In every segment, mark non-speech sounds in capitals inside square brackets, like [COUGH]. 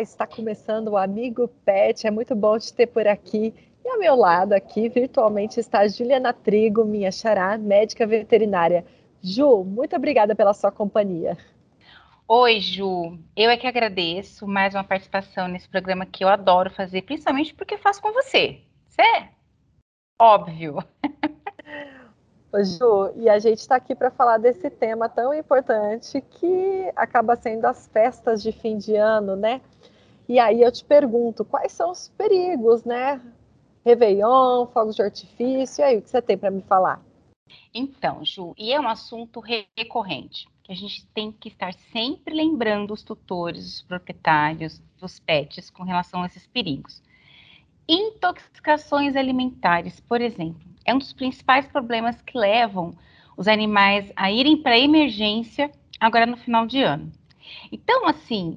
Está começando o Amigo Pet. É muito bom te ter por aqui. E ao meu lado aqui, virtualmente, está a Juliana Trigo, minha xará, médica veterinária. Ju, muito obrigada pela sua companhia. Oi, Ju. Eu é que agradeço mais uma participação nesse programa que eu adoro fazer, principalmente porque faço com você. Isso é óbvio. Ô, Ju, e a gente está aqui para falar desse tema tão importante que acaba sendo as festas de fim de ano, né? E aí eu te pergunto, quais são os perigos, né? Réveillon, fogos de artifício, e aí o que você tem para me falar? Então, Ju, e é um assunto recorrente, que a gente tem que estar sempre lembrando os tutores, os proprietários dos pets com relação a esses perigos. Intoxicações alimentares, por exemplo é um dos principais problemas que levam os animais a irem para emergência agora no final de ano. Então, assim,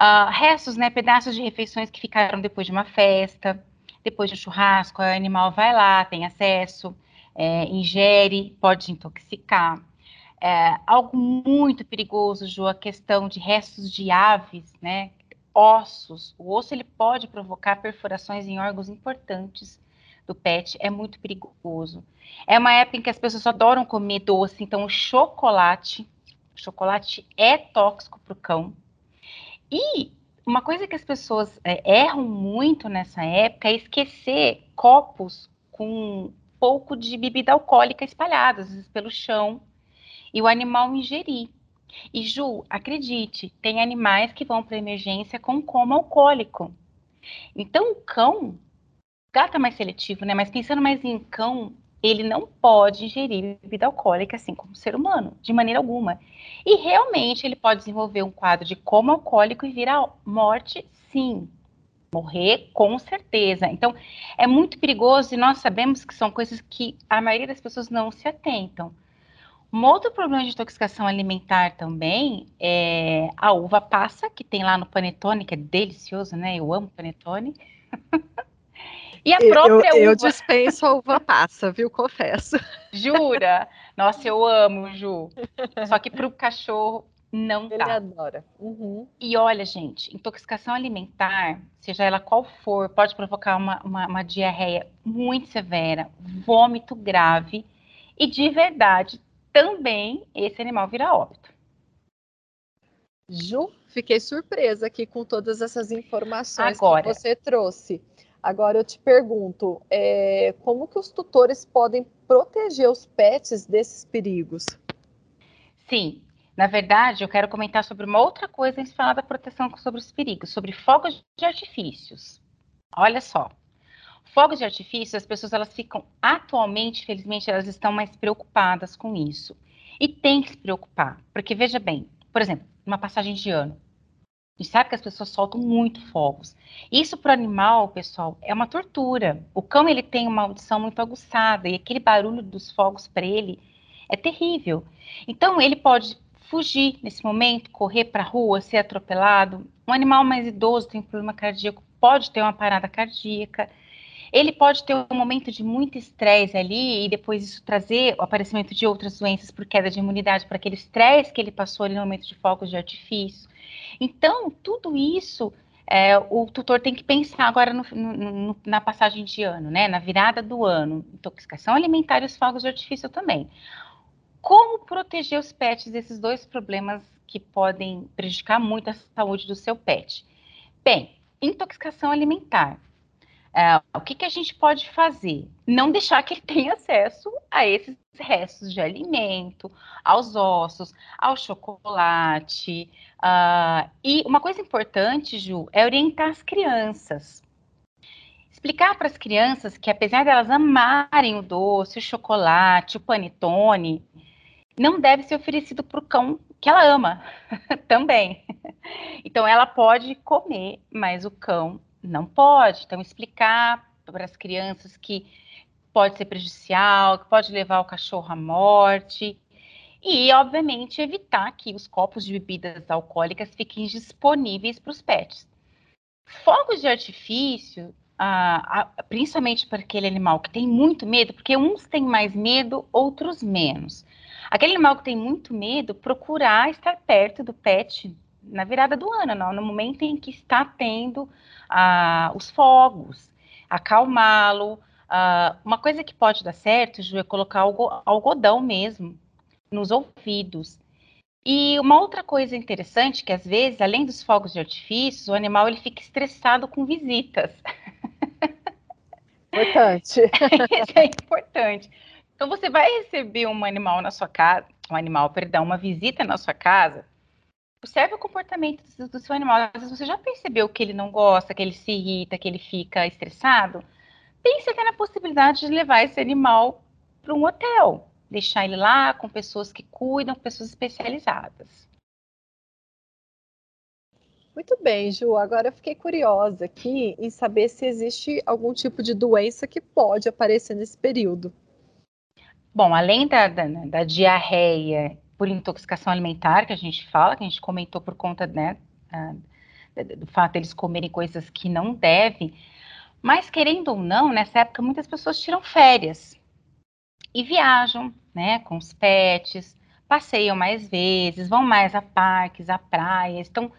uh, restos, né, pedaços de refeições que ficaram depois de uma festa, depois de um churrasco, o animal vai lá, tem acesso, é, ingere, pode intoxicar. É, algo muito perigoso, Ju, a questão de restos de aves, né, ossos. O osso ele pode provocar perfurações em órgãos importantes do pet é muito perigoso. É uma época em que as pessoas adoram comer doce, então o chocolate, o chocolate é tóxico para o cão. E uma coisa que as pessoas é, erram muito nessa época é esquecer copos com um pouco de bebida alcoólica vezes pelo chão, e o animal ingerir. E Ju, acredite, tem animais que vão para emergência com coma alcoólico. Então, o cão, gato é mais seletivo, né? Mas pensando mais em cão, ele não pode ingerir bebida alcoólica assim como o ser humano, de maneira alguma. E realmente ele pode desenvolver um quadro de coma alcoólico e vir morte, sim. Morrer, com certeza. Então, é muito perigoso e nós sabemos que são coisas que a maioria das pessoas não se atentam. Um outro problema de intoxicação alimentar também é a uva passa, que tem lá no panetone, que é delicioso, né? Eu amo panetone. [LAUGHS] E a própria eu, uva. Eu dispenso a uva passa, viu? Confesso. Jura? Nossa, eu amo, Ju. Só que para o cachorro não Ele dá. adora. Uhum. E olha, gente, intoxicação alimentar, seja ela qual for, pode provocar uma, uma, uma diarreia muito severa, vômito grave e de verdade também esse animal vira óbito. Ju, fiquei surpresa aqui com todas essas informações Agora, que você trouxe. Agora eu te pergunto, é, como que os tutores podem proteger os pets desses perigos? Sim, na verdade eu quero comentar sobre uma outra coisa antes de falar da proteção sobre os perigos, sobre fogos de artifícios. Olha só, fogos de artifício, as pessoas elas ficam atualmente, felizmente, elas estão mais preocupadas com isso. E tem que se preocupar, porque veja bem, por exemplo, uma passagem de ano, a gente sabe que as pessoas soltam muito fogos. Isso para o animal, pessoal, é uma tortura. O cão ele tem uma audição muito aguçada e aquele barulho dos fogos para ele é terrível. Então ele pode fugir nesse momento, correr para a rua, ser atropelado. Um animal mais idoso tem problema cardíaco, pode ter uma parada cardíaca. Ele pode ter um momento de muito estresse ali e depois isso trazer o aparecimento de outras doenças por queda de imunidade para aquele estresse que ele passou ali no momento de fogos de artifício. Então, tudo isso é, o tutor tem que pensar agora no, no, na passagem de ano, né? Na virada do ano, intoxicação alimentar e os fogos de artifício também. Como proteger os pets desses dois problemas que podem prejudicar muito a saúde do seu pet? Bem, intoxicação alimentar. É, o que, que a gente pode fazer? Não deixar que ele [LAUGHS] tenha acesso a esses restos de alimento, aos ossos, ao chocolate. Uh, e uma coisa importante, Ju, é orientar as crianças. Explicar para as crianças que, apesar delas amarem o doce, o chocolate, o panetone, não deve ser oferecido para o cão que ela ama [LAUGHS] também. Então, ela pode comer, mas o cão não pode. Então, explicar para as crianças que pode ser prejudicial, que pode levar o cachorro à morte. E, obviamente, evitar que os copos de bebidas alcoólicas fiquem disponíveis para os pets. Fogos de artifício, ah, principalmente para aquele animal que tem muito medo, porque uns têm mais medo, outros menos. Aquele animal que tem muito medo, procurar estar perto do pet na virada do ano, não, no momento em que está tendo ah, os fogos, acalmá-lo. Ah, uma coisa que pode dar certo, Ju, é colocar algodão mesmo nos ouvidos. E uma outra coisa interessante que às vezes, além dos fogos de artifício, o animal ele fica estressado com visitas. Importante. [LAUGHS] Isso é importante. Então você vai receber um animal na sua casa, um animal, perdão, uma visita na sua casa. Observe o comportamento do, seu animal. Às vezes você já percebeu que ele não gosta, que ele se irrita, que ele fica estressado. Pense até na possibilidade de levar esse animal para um hotel deixar ele lá com pessoas que cuidam, pessoas especializadas. Muito bem, Ju. Agora eu fiquei curiosa aqui em saber se existe algum tipo de doença que pode aparecer nesse período. Bom, além da, da, da diarreia por intoxicação alimentar, que a gente fala, que a gente comentou por conta né, do fato deles eles comerem coisas que não devem, mas querendo ou não, nessa época muitas pessoas tiram férias e viajam, né, com os pets, passeiam mais vezes, vão mais a parques, a praias, então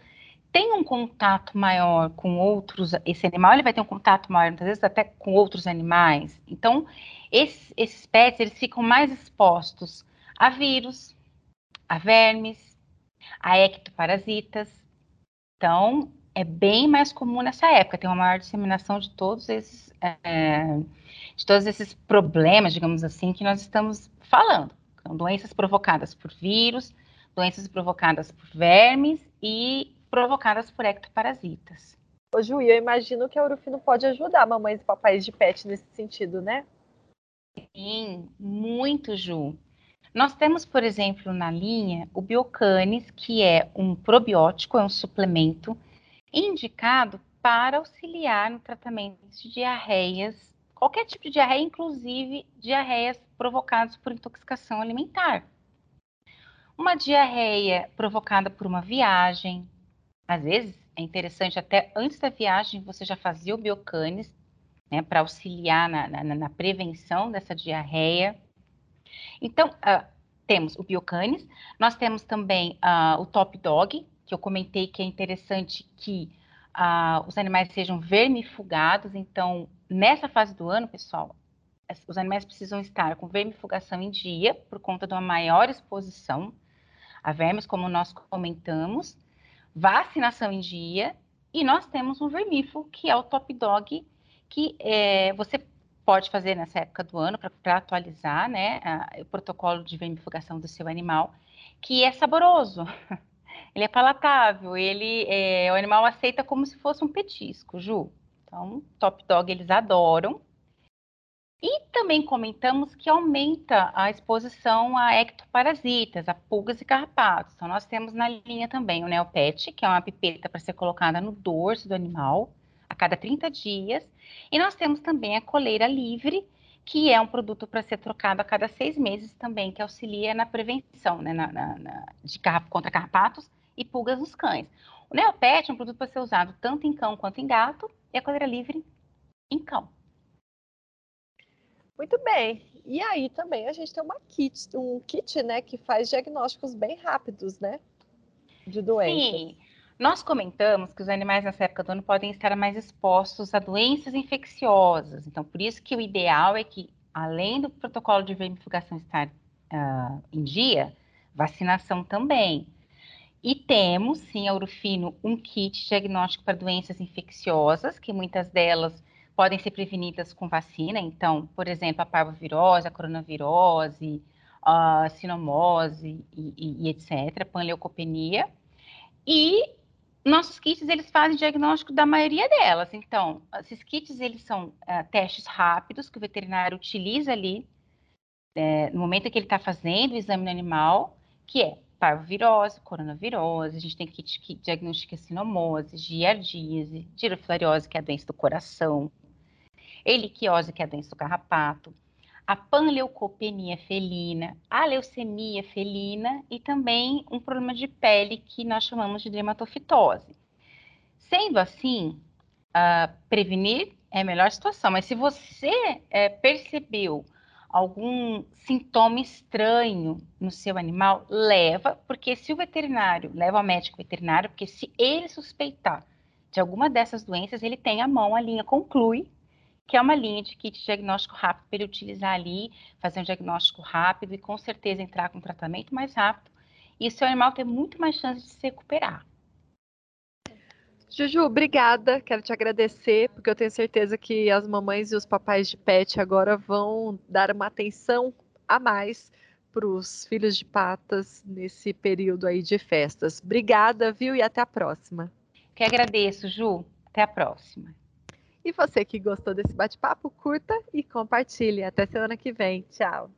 tem um contato maior com outros, esse animal ele vai ter um contato maior, muitas vezes até com outros animais, então esses, esses pets, eles ficam mais expostos a vírus, a vermes, a ectoparasitas, então é bem mais comum nessa época, tem uma maior disseminação de todos esses é, de todos esses problemas, digamos assim, que nós estamos falando. São doenças provocadas por vírus, doenças provocadas por vermes e provocadas por ectoparasitas. Ô Ju, eu imagino que a Urufino pode ajudar mamães e papais de pet nesse sentido, né? Sim, muito, Ju. Nós temos, por exemplo, na linha o Biocanis, que é um probiótico, é um suplemento indicado para auxiliar no tratamento de diarreias qualquer tipo de diarreia, inclusive diarreias provocadas por intoxicação alimentar. Uma diarreia provocada por uma viagem, às vezes é interessante até antes da viagem você já fazia o biocanes, né, para auxiliar na, na, na, prevenção dessa diarreia. Então, uh, temos o biocanes, nós temos também uh, o top dog, que eu comentei que é interessante que uh, os animais sejam vermifugados, então nessa fase do ano, pessoal, os animais precisam estar com vermifugação em dia, por conta de uma maior exposição a vermes, como nós comentamos, vacinação em dia, e nós temos um vermífugo, que é o Top Dog, que é, você pode fazer nessa época do ano para atualizar né, a, o protocolo de vermifugação do seu animal, que é saboroso. [LAUGHS] Ele é palatável, ele é, o animal aceita como se fosse um petisco, Ju. Então, Top Dog eles adoram. E também comentamos que aumenta a exposição a ectoparasitas, a pulgas e carrapatos. Então, nós temos na linha também o Neopet, que é uma pipeta para ser colocada no dorso do animal cada 30 dias. E nós temos também a coleira livre, que é um produto para ser trocado a cada seis meses também, que auxilia na prevenção né, na, na, na, de contra carrapatos e pulgas nos cães. O Neopet é um produto para ser usado tanto em cão quanto em gato, e a coleira livre em cão. Muito bem. E aí também a gente tem uma kit, um kit, né, que faz diagnósticos bem rápidos, né, de doenças. Sim. Nós comentamos que os animais nessa época do ano podem estar mais expostos a doenças infecciosas. Então, por isso que o ideal é que, além do protocolo de vermifugação estar uh, em dia, vacinação também. E temos, sim, a Urufino, um kit diagnóstico para doenças infecciosas, que muitas delas podem ser prevenidas com vacina. Então, por exemplo, a parvovirose, a coronavirose, a sinomose e, e, e etc., panleucopenia. E nossos kits, eles fazem diagnóstico da maioria delas. Então, esses kits, eles são uh, testes rápidos que o veterinário utiliza ali é, no momento em que ele está fazendo o exame no animal, que é parvovirose, coronavirose, a gente tem kit que diagnostica sinomose, giardíase, girofilariose, que é a doença do coração, heliquiose, que é a doença do carrapato, a panleucopenia felina, a leucemia felina e também um problema de pele que nós chamamos de dermatofitose. Sendo assim, uh, prevenir é a melhor situação, mas se você é, percebeu algum sintoma estranho no seu animal, leva, porque se o veterinário leva ao médico veterinário, porque se ele suspeitar de alguma dessas doenças, ele tem a mão, a linha conclui, que é uma linha de kit diagnóstico rápido para ele utilizar ali, fazer um diagnóstico rápido e com certeza entrar com um tratamento mais rápido. E o seu animal tem muito mais chance de se recuperar. Juju, obrigada. Quero te agradecer, porque eu tenho certeza que as mamães e os papais de pet agora vão dar uma atenção a mais para os filhos de patas nesse período aí de festas. Obrigada, viu? E até a próxima. Que agradeço, Ju. Até a próxima. E você que gostou desse bate-papo, curta e compartilhe. Até semana que vem. Tchau.